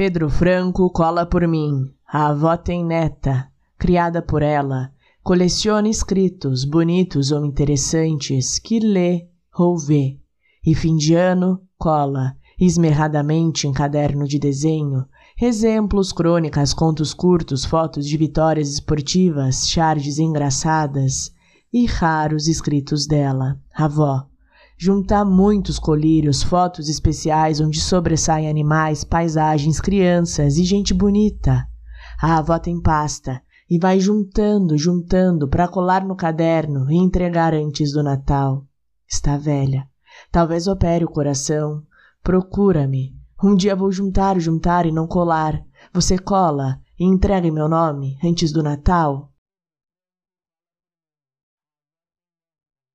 Pedro Franco cola por mim. A avó tem neta, criada por ela. Coleciona escritos, bonitos ou interessantes, que lê ou vê. E fim de ano, cola, esmerradamente em caderno de desenho, exemplos, crônicas, contos curtos, fotos de vitórias esportivas, charges engraçadas e raros escritos dela, avó. Juntar muitos colírios, fotos especiais onde sobressaem animais, paisagens, crianças e gente bonita. A avó tem pasta e vai juntando, juntando para colar no caderno e entregar antes do Natal. Está velha. Talvez opere o coração. Procura-me. Um dia vou juntar, juntar e não colar. Você cola e entrega meu nome antes do Natal?